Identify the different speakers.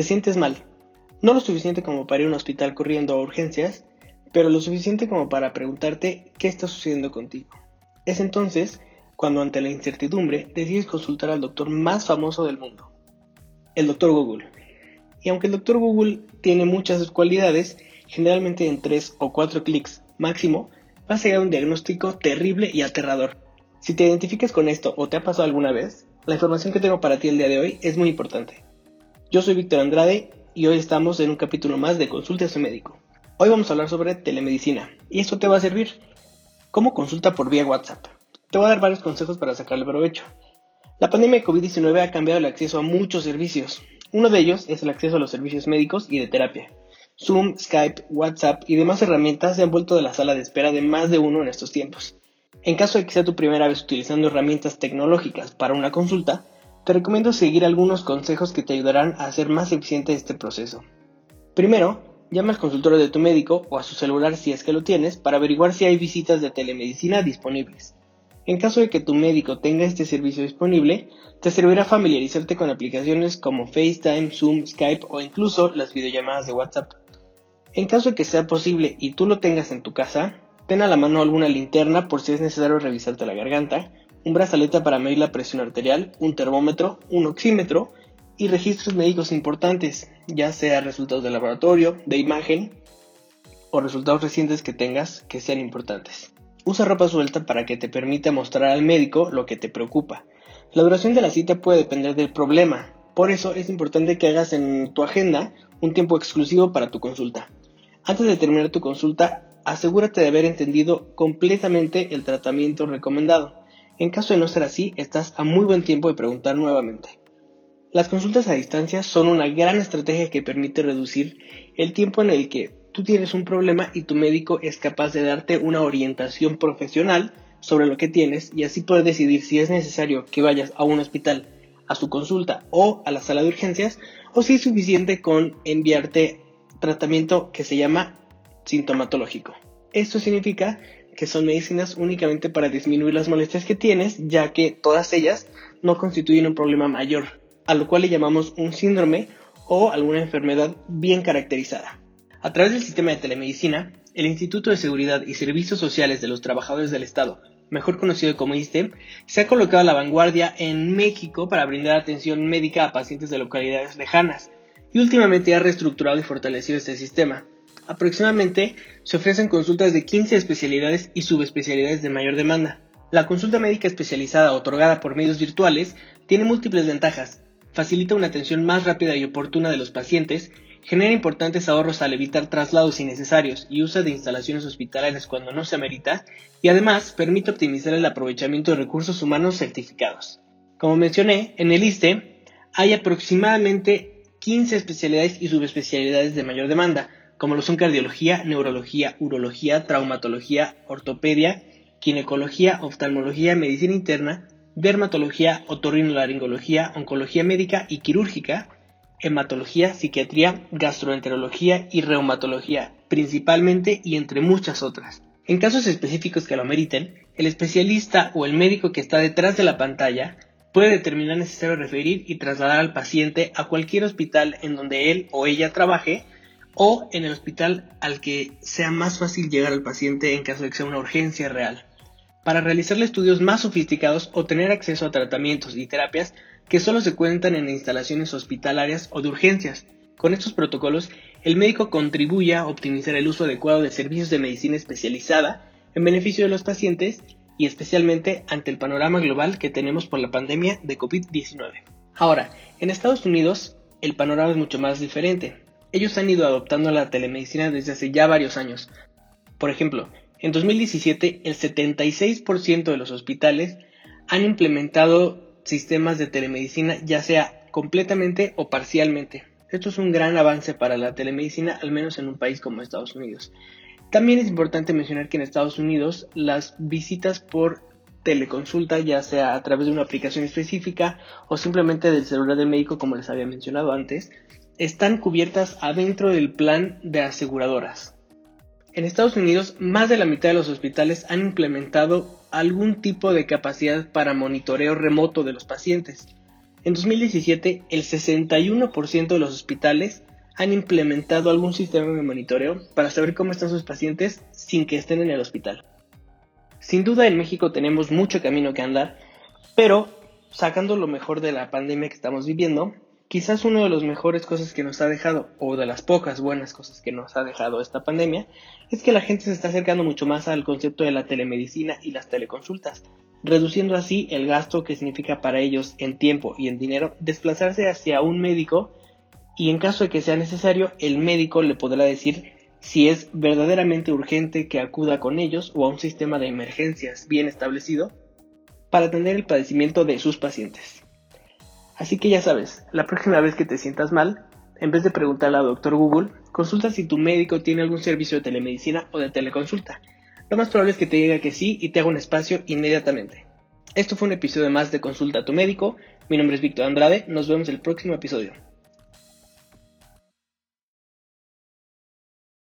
Speaker 1: Te sientes mal, no lo suficiente como para ir a un hospital corriendo a urgencias, pero lo suficiente como para preguntarte qué está sucediendo contigo. Es entonces cuando ante la incertidumbre decides consultar al doctor más famoso del mundo, el doctor Google. Y aunque el doctor Google tiene muchas cualidades, generalmente en 3 o 4 clics máximo, vas a llegar un diagnóstico terrible y aterrador. Si te identificas con esto o te ha pasado alguna vez, la información que tengo para ti el día de hoy es muy importante. Yo soy Víctor Andrade y hoy estamos en un capítulo más de Consulta a su médico. Hoy vamos a hablar sobre telemedicina y esto te va a servir como consulta por vía WhatsApp. Te voy a dar varios consejos para sacarle provecho. La pandemia de COVID-19 ha cambiado el acceso a muchos servicios. Uno de ellos es el acceso a los servicios médicos y de terapia. Zoom, Skype, WhatsApp y demás herramientas se han vuelto de la sala de espera de más de uno en estos tiempos. En caso de que sea tu primera vez utilizando herramientas tecnológicas para una consulta, te recomiendo seguir algunos consejos que te ayudarán a hacer más eficiente este proceso. Primero, llama al consultorio de tu médico o a su celular si es que lo tienes para averiguar si hay visitas de telemedicina disponibles. En caso de que tu médico tenga este servicio disponible, te servirá familiarizarte con aplicaciones como FaceTime, Zoom, Skype o incluso las videollamadas de WhatsApp. En caso de que sea posible y tú lo tengas en tu casa, ten a la mano alguna linterna por si es necesario revisarte la garganta un brazalete para medir la presión arterial, un termómetro, un oxímetro y registros médicos importantes, ya sea resultados de laboratorio, de imagen o resultados recientes que tengas que sean importantes. Usa ropa suelta para que te permita mostrar al médico lo que te preocupa. La duración de la cita puede depender del problema, por eso es importante que hagas en tu agenda un tiempo exclusivo para tu consulta. Antes de terminar tu consulta, asegúrate de haber entendido completamente el tratamiento recomendado. En caso de no ser así, estás a muy buen tiempo de preguntar nuevamente. Las consultas a distancia son una gran estrategia que permite reducir el tiempo en el que tú tienes un problema y tu médico es capaz de darte una orientación profesional sobre lo que tienes y así poder decidir si es necesario que vayas a un hospital a su consulta o a la sala de urgencias o si es suficiente con enviarte tratamiento que se llama sintomatológico. Esto significa que son medicinas únicamente para disminuir las molestias que tienes, ya que todas ellas no constituyen un problema mayor, a lo cual le llamamos un síndrome o alguna enfermedad bien caracterizada. A través del sistema de telemedicina, el Instituto de Seguridad y Servicios Sociales de los Trabajadores del Estado, mejor conocido como ISTE, se ha colocado a la vanguardia en México para brindar atención médica a pacientes de localidades lejanas, y últimamente ha reestructurado y fortalecido este sistema, Aproximadamente se ofrecen consultas de 15 especialidades y subespecialidades de mayor demanda. La consulta médica especializada otorgada por medios virtuales tiene múltiples ventajas. Facilita una atención más rápida y oportuna de los pacientes, genera importantes ahorros al evitar traslados innecesarios y uso de instalaciones hospitalarias cuando no se amerita, y además permite optimizar el aprovechamiento de recursos humanos certificados. Como mencioné, en el ISTE hay aproximadamente 15 especialidades y subespecialidades de mayor demanda, como lo son cardiología, neurología, urología, traumatología, ortopedia, ginecología, oftalmología, medicina interna, dermatología, otorrinolaringología, oncología médica y quirúrgica, hematología, psiquiatría, gastroenterología y reumatología, principalmente y entre muchas otras. En casos específicos que lo meriten, el especialista o el médico que está detrás de la pantalla puede determinar necesario referir y trasladar al paciente a cualquier hospital en donde él o ella trabaje o en el hospital al que sea más fácil llegar al paciente en caso de que sea una urgencia real, para realizarle estudios más sofisticados o tener acceso a tratamientos y terapias que solo se cuentan en instalaciones hospitalarias o de urgencias. Con estos protocolos, el médico contribuye a optimizar el uso adecuado de servicios de medicina especializada en beneficio de los pacientes y especialmente ante el panorama global que tenemos por la pandemia de COVID-19. Ahora, en Estados Unidos el panorama es mucho más diferente. Ellos han ido adoptando la telemedicina desde hace ya varios años. Por ejemplo, en 2017 el 76% de los hospitales han implementado sistemas de telemedicina ya sea completamente o parcialmente. Esto es un gran avance para la telemedicina, al menos en un país como Estados Unidos. También es importante mencionar que en Estados Unidos las visitas por teleconsulta, ya sea a través de una aplicación específica o simplemente del celular del médico, como les había mencionado antes, están cubiertas adentro del plan de aseguradoras. En Estados Unidos, más de la mitad de los hospitales han implementado algún tipo de capacidad para monitoreo remoto de los pacientes. En 2017, el 61% de los hospitales han implementado algún sistema de monitoreo para saber cómo están sus pacientes sin que estén en el hospital. Sin duda en México tenemos mucho camino que andar, pero sacando lo mejor de la pandemia que estamos viviendo, quizás una de las mejores cosas que nos ha dejado, o de las pocas buenas cosas que nos ha dejado esta pandemia, es que la gente se está acercando mucho más al concepto de la telemedicina y las teleconsultas, reduciendo así el gasto que significa para ellos en tiempo y en dinero desplazarse hacia un médico y en caso de que sea necesario, el médico le podrá decir si es verdaderamente urgente que acuda con ellos o a un sistema de emergencias bien establecido para atender el padecimiento de sus pacientes. Así que ya sabes, la próxima vez que te sientas mal, en vez de preguntarle al doctor Google, consulta si tu médico tiene algún servicio de telemedicina o de teleconsulta. Lo más probable es que te diga que sí y te haga un espacio inmediatamente. Esto fue un episodio más de Consulta a tu médico. Mi nombre es Víctor Andrade. Nos vemos el próximo episodio.